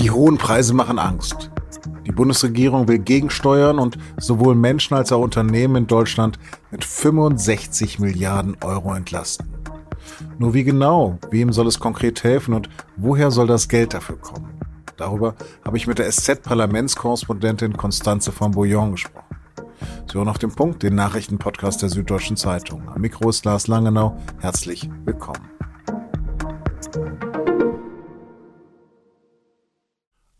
Die hohen Preise machen Angst. Die Bundesregierung will gegensteuern und sowohl Menschen als auch Unternehmen in Deutschland mit 65 Milliarden Euro entlasten. Nur wie genau, wem soll es konkret helfen und woher soll das Geld dafür kommen? Darüber habe ich mit der SZ-Parlamentskorrespondentin Constanze von Bouillon gesprochen. Sie hören auf den Punkt, den Nachrichtenpodcast der Süddeutschen Zeitung. Am Mikro ist Lars Langenau. Herzlich willkommen.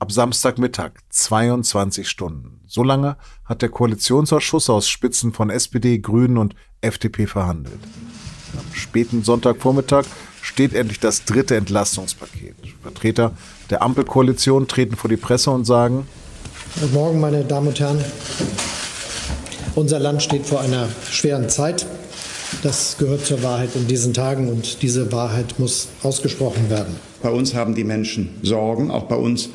Ab Samstagmittag 22 Stunden. So lange hat der Koalitionsausschuss aus Spitzen von SPD, Grünen und FDP verhandelt. Am späten Sonntagvormittag steht endlich das dritte Entlastungspaket. Vertreter der Ampelkoalition treten vor die Presse und sagen, Guten Morgen, meine Damen und Herren. Unser Land steht vor einer schweren Zeit. Das gehört zur Wahrheit in diesen Tagen und diese Wahrheit muss ausgesprochen werden. Bei uns haben die Menschen Sorgen, auch bei uns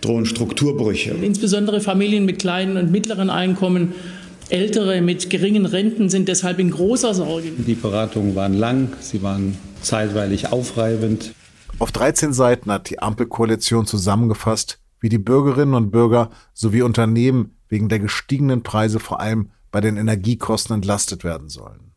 drohen Strukturbrüche. Insbesondere Familien mit kleinen und mittleren Einkommen, Ältere mit geringen Renten sind deshalb in großer Sorge. Die Beratungen waren lang, sie waren zeitweilig aufreibend. Auf 13 Seiten hat die Ampelkoalition zusammengefasst, wie die Bürgerinnen und Bürger sowie Unternehmen wegen der gestiegenen Preise vor allem bei den Energiekosten entlastet werden sollen.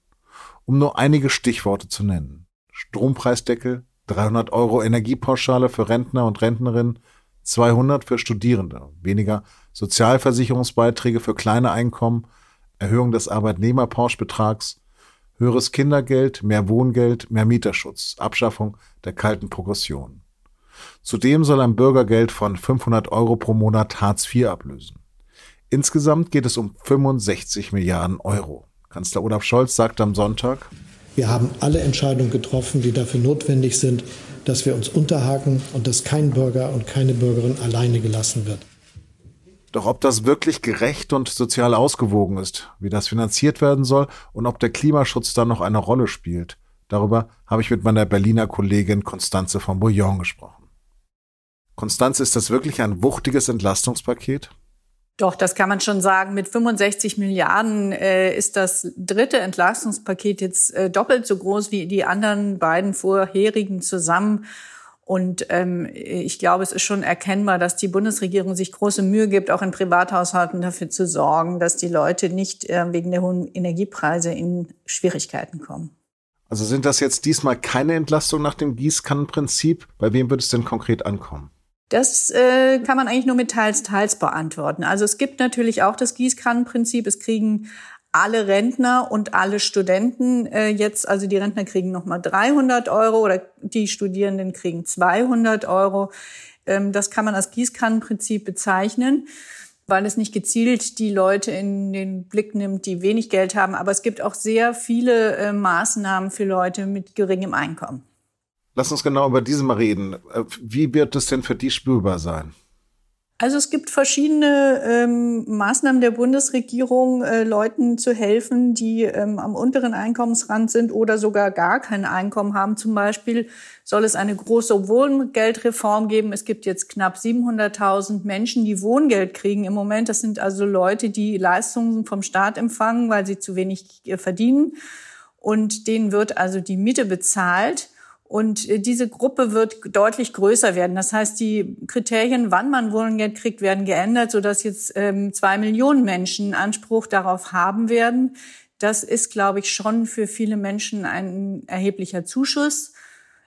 Um nur einige Stichworte zu nennen. Strompreisdeckel, 300 Euro Energiepauschale für Rentner und Rentnerinnen, 200 für Studierende, weniger Sozialversicherungsbeiträge für kleine Einkommen, Erhöhung des Arbeitnehmerpauschbetrags, höheres Kindergeld, mehr Wohngeld, mehr Mieterschutz, Abschaffung der kalten Progression. Zudem soll ein Bürgergeld von 500 Euro pro Monat Hartz IV ablösen. Insgesamt geht es um 65 Milliarden Euro. Kanzler Olaf Scholz sagte am Sonntag, wir haben alle Entscheidungen getroffen, die dafür notwendig sind, dass wir uns unterhaken und dass kein Bürger und keine Bürgerin alleine gelassen wird. Doch ob das wirklich gerecht und sozial ausgewogen ist, wie das finanziert werden soll und ob der Klimaschutz dann noch eine Rolle spielt, darüber habe ich mit meiner Berliner Kollegin Constanze von Bouillon gesprochen. Constanze, ist das wirklich ein wuchtiges Entlastungspaket? Doch, das kann man schon sagen. Mit 65 Milliarden äh, ist das dritte Entlastungspaket jetzt äh, doppelt so groß wie die anderen beiden vorherigen zusammen. Und ähm, ich glaube, es ist schon erkennbar, dass die Bundesregierung sich große Mühe gibt, auch in Privathaushalten dafür zu sorgen, dass die Leute nicht äh, wegen der hohen Energiepreise in Schwierigkeiten kommen. Also sind das jetzt diesmal keine Entlastungen nach dem Gießkannenprinzip? Bei wem wird es denn konkret ankommen? Das äh, kann man eigentlich nur mit teils, teils beantworten. Also es gibt natürlich auch das Gießkannenprinzip. Es kriegen alle Rentner und alle Studenten äh, jetzt, also die Rentner kriegen nochmal 300 Euro oder die Studierenden kriegen 200 Euro. Ähm, das kann man als Gießkannenprinzip bezeichnen, weil es nicht gezielt die Leute in den Blick nimmt, die wenig Geld haben. Aber es gibt auch sehr viele äh, Maßnahmen für Leute mit geringem Einkommen. Lass uns genau über diese mal reden. Äh, wie wird es denn für die spürbar sein? Also es gibt verschiedene ähm, Maßnahmen der Bundesregierung, äh, Leuten zu helfen, die ähm, am unteren Einkommensrand sind oder sogar gar kein Einkommen haben. Zum Beispiel soll es eine große Wohngeldreform geben. Es gibt jetzt knapp 700.000 Menschen, die Wohngeld kriegen im Moment. Das sind also Leute, die Leistungen vom Staat empfangen, weil sie zu wenig äh, verdienen. Und denen wird also die Miete bezahlt. Und äh, diese Gruppe wird deutlich größer werden. Das heißt, die Kriterien, wann man Wohngeld kriegt, werden geändert, sodass jetzt ähm, zwei Millionen Menschen Anspruch darauf haben werden. Das ist, glaube ich, schon für viele Menschen ein erheblicher Zuschuss.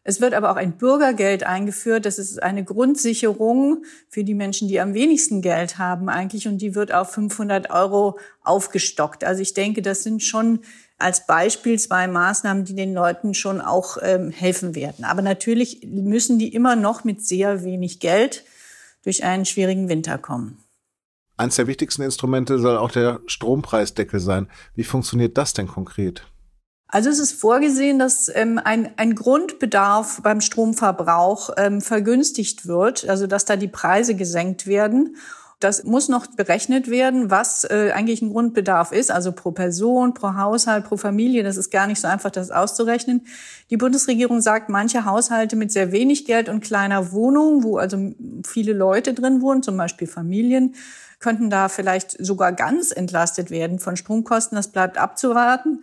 Es wird aber auch ein Bürgergeld eingeführt. Das ist eine Grundsicherung für die Menschen, die am wenigsten Geld haben eigentlich. Und die wird auf 500 Euro aufgestockt. Also ich denke, das sind schon als Beispiel zwei Maßnahmen, die den Leuten schon auch ähm, helfen werden. Aber natürlich müssen die immer noch mit sehr wenig Geld durch einen schwierigen Winter kommen. Eines der wichtigsten Instrumente soll auch der Strompreisdeckel sein. Wie funktioniert das denn konkret? Also es ist vorgesehen, dass ähm, ein, ein Grundbedarf beim Stromverbrauch ähm, vergünstigt wird, also dass da die Preise gesenkt werden. Das muss noch berechnet werden, was äh, eigentlich ein Grundbedarf ist, also pro Person, pro Haushalt, pro Familie. Das ist gar nicht so einfach, das auszurechnen. Die Bundesregierung sagt, manche Haushalte mit sehr wenig Geld und kleiner Wohnung, wo also viele Leute drin wohnen, zum Beispiel Familien, könnten da vielleicht sogar ganz entlastet werden von Stromkosten. Das bleibt abzuraten.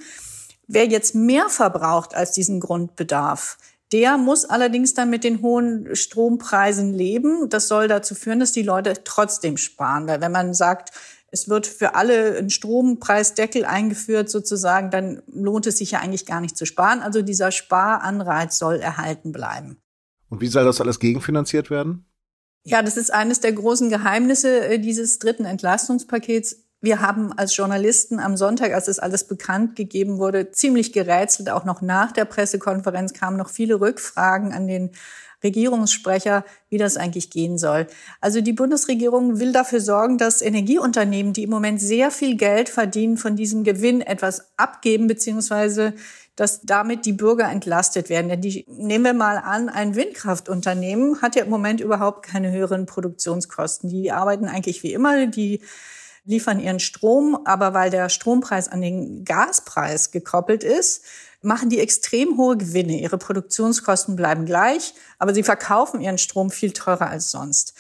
Wer jetzt mehr verbraucht als diesen Grundbedarf, Der muss allerdings dann mit den hohen Strompreisen leben. Das soll dazu führen, dass die Leute trotzdem sparen. Weil wenn man sagt, es wird für alle ein Strompreisdeckel eingeführt sozusagen, dann lohnt es sich ja eigentlich gar nicht zu sparen. Also dieser Sparanreiz soll erhalten bleiben. Und wie soll das alles gegenfinanziert werden? Ja, das ist eines der großen Geheimnisse äh, dieses dritten Entlastungspakets. Wir haben als Journalisten am Sonntag, als das alles bekannt gegeben wurde, ziemlich gerätselt. Auch noch nach der Pressekonferenz kamen noch viele Rückfragen an den Regierungssprecher, wie das eigentlich gehen soll. Also die Bundesregierung will dafür sorgen, dass Energieunternehmen, die im Moment sehr viel Geld verdienen, von diesem Gewinn etwas abgeben, beziehungsweise dass damit die Bürger entlastet werden. Denn die, nehmen wir mal an, ein Windkraftunternehmen hat ja im Moment überhaupt keine höheren Produktionskosten. Die arbeiten eigentlich wie immer, die liefern ihren Strom, aber weil der Strompreis an den Gaspreis gekoppelt ist, machen die extrem hohe Gewinne. Ihre Produktionskosten bleiben gleich, aber sie verkaufen ihren Strom viel teurer als sonst.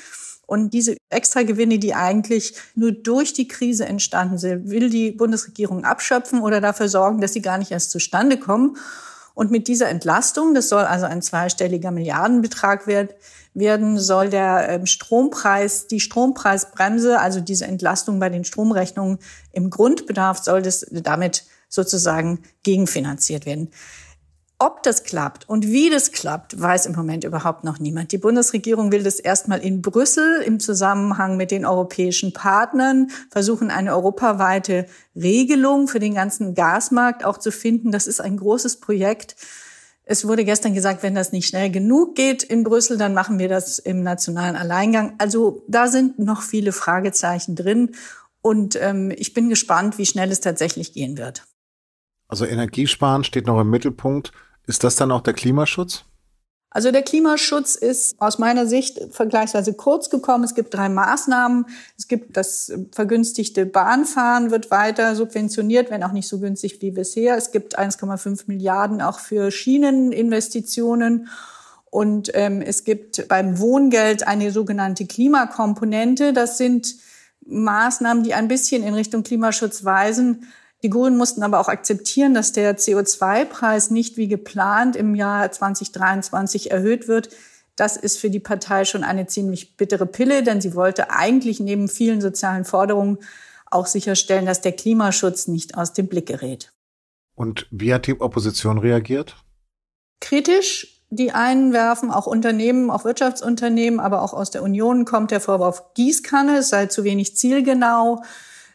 Und diese Extragewinne, die eigentlich nur durch die Krise entstanden sind, will die Bundesregierung abschöpfen oder dafür sorgen, dass sie gar nicht erst zustande kommen. Und mit dieser Entlastung, das soll also ein zweistelliger Milliardenbetrag werden, soll der ähm, Strompreis, die Strompreisbremse, also diese Entlastung bei den Stromrechnungen im Grundbedarf, soll das damit sozusagen gegenfinanziert werden. Ob das klappt und wie das klappt, weiß im Moment überhaupt noch niemand. Die Bundesregierung will das erstmal in Brüssel im Zusammenhang mit den europäischen Partnern versuchen, eine europaweite Regelung für den ganzen Gasmarkt auch zu finden. Das ist ein großes Projekt. Es wurde gestern gesagt, wenn das nicht schnell genug geht in Brüssel, dann machen wir das im nationalen Alleingang. Also da sind noch viele Fragezeichen drin. Und ähm, ich bin gespannt, wie schnell es tatsächlich gehen wird. Also Energiesparen steht noch im Mittelpunkt. Ist das dann auch der Klimaschutz? Also der Klimaschutz ist aus meiner Sicht vergleichsweise kurz gekommen. Es gibt drei Maßnahmen. Es gibt das vergünstigte Bahnfahren wird weiter subventioniert, wenn auch nicht so günstig wie bisher. Es gibt 1,5 Milliarden auch für Schieneninvestitionen. Und ähm, es gibt beim Wohngeld eine sogenannte Klimakomponente. Das sind Maßnahmen, die ein bisschen in Richtung Klimaschutz weisen. Die Grünen mussten aber auch akzeptieren, dass der CO2-Preis nicht wie geplant im Jahr 2023 erhöht wird. Das ist für die Partei schon eine ziemlich bittere Pille, denn sie wollte eigentlich neben vielen sozialen Forderungen auch sicherstellen, dass der Klimaschutz nicht aus dem Blick gerät. Und wie hat die Opposition reagiert? Kritisch. Die einen werfen auch Unternehmen, auch Wirtschaftsunternehmen, aber auch aus der Union kommt der Vorwurf Gießkanne, es sei zu wenig zielgenau.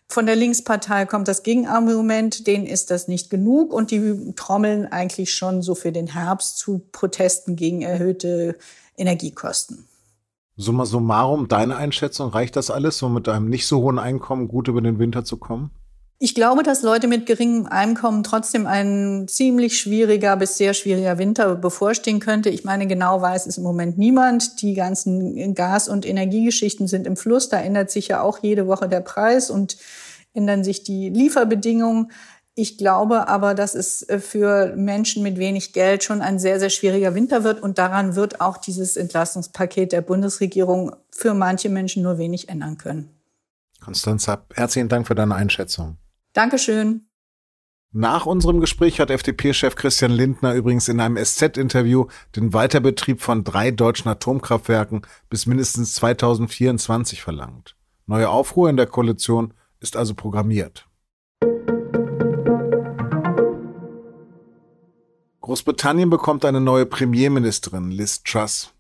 Von der Linkspartei kommt das Gegenargument, denen ist das nicht genug und die trommeln eigentlich schon so für den Herbst zu Protesten gegen erhöhte Energiekosten. Summa summarum, deine Einschätzung, reicht das alles, um mit einem nicht so hohen Einkommen gut über den Winter zu kommen? Ich glaube, dass Leute mit geringem Einkommen trotzdem ein ziemlich schwieriger bis sehr schwieriger Winter bevorstehen könnte. Ich meine, genau weiß es im Moment niemand. Die ganzen Gas- und Energiegeschichten sind im Fluss. Da ändert sich ja auch jede Woche der Preis und ändern sich die Lieferbedingungen. Ich glaube aber, dass es für Menschen mit wenig Geld schon ein sehr, sehr schwieriger Winter wird. Und daran wird auch dieses Entlastungspaket der Bundesregierung für manche Menschen nur wenig ändern können. Konstanze, herzlichen Dank für deine Einschätzung. Dankeschön. Nach unserem Gespräch hat FDP-Chef Christian Lindner übrigens in einem SZ-Interview den Weiterbetrieb von drei deutschen Atomkraftwerken bis mindestens 2024 verlangt. Neue Aufruhr in der Koalition ist also programmiert. Großbritannien bekommt eine neue Premierministerin, Liz Truss.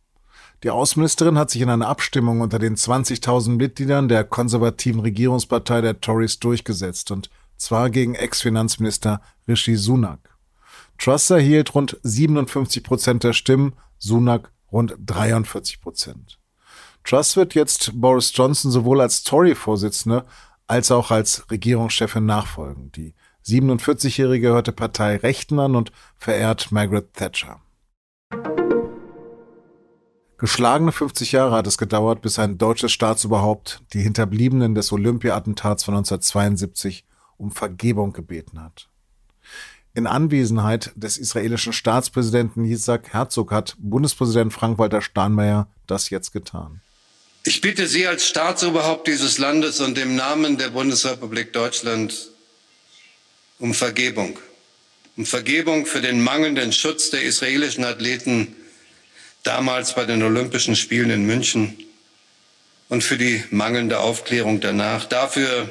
Die Außenministerin hat sich in einer Abstimmung unter den 20.000 Mitgliedern der konservativen Regierungspartei der Tories durchgesetzt und zwar gegen Ex-Finanzminister Rishi Sunak. Truss erhielt rund 57 Prozent der Stimmen, Sunak rund 43 Prozent. Truss wird jetzt Boris Johnson sowohl als Tory-Vorsitzende als auch als Regierungschefin nachfolgen. Die 47-Jährige hörte Partei Rechten an und verehrt Margaret Thatcher. Geschlagene 50 Jahre hat es gedauert, bis ein deutsches Staatsoberhaupt die Hinterbliebenen des Olympia-Attentats von 1972 um Vergebung gebeten hat. In Anwesenheit des israelischen Staatspräsidenten Yitzhak Herzog hat Bundespräsident Frank-Walter Steinmeier das jetzt getan. Ich bitte Sie als Staatsoberhaupt dieses Landes und im Namen der Bundesrepublik Deutschland um Vergebung. um Vergebung für den mangelnden Schutz der israelischen Athleten damals bei den Olympischen Spielen in München und für die mangelnde Aufklärung danach, dafür,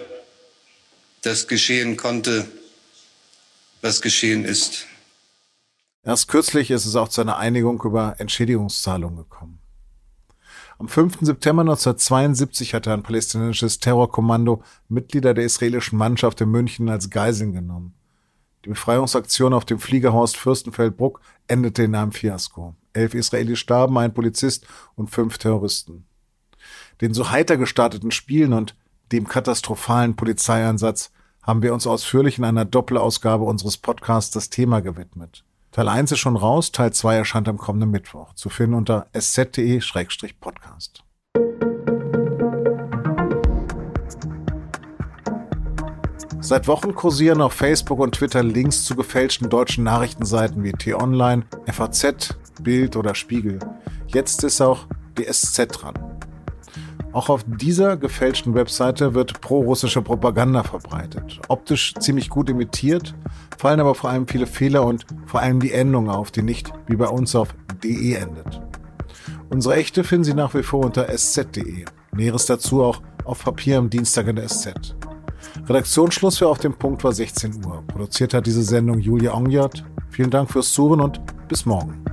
dass geschehen konnte, was geschehen ist. Erst kürzlich ist es auch zu einer Einigung über Entschädigungszahlungen gekommen. Am 5. September 1972 hatte ein palästinensisches Terrorkommando Mitglieder der israelischen Mannschaft in München als Geiseln genommen. Die Befreiungsaktion auf dem Fliegerhorst Fürstenfeldbruck endete in einem Fiasko. Elf Israelis starben, ein Polizist und fünf Terroristen. Den so heiter gestarteten Spielen und dem katastrophalen Polizeieinsatz haben wir uns ausführlich in einer Doppelausgabe unseres Podcasts das Thema gewidmet. Teil 1 ist schon raus, Teil 2 erscheint am kommenden Mittwoch. Zu finden unter sz.de-podcast. Seit Wochen kursieren auf Facebook und Twitter Links zu gefälschten deutschen Nachrichtenseiten wie T-Online, FAZ, Bild oder Spiegel. Jetzt ist auch die SZ dran. Auch auf dieser gefälschten Webseite wird pro-russische Propaganda verbreitet. Optisch ziemlich gut imitiert, fallen aber vor allem viele Fehler und vor allem die Endung auf, die nicht wie bei uns auf de endet. Unsere echte finden Sie nach wie vor unter sz.de. Näheres dazu auch auf Papier am Dienstag in der SZ. Redaktionsschluss für Auf dem Punkt war 16 Uhr. Produziert hat diese Sendung Julia Ongjert. Vielen Dank fürs Zuhören und bis morgen.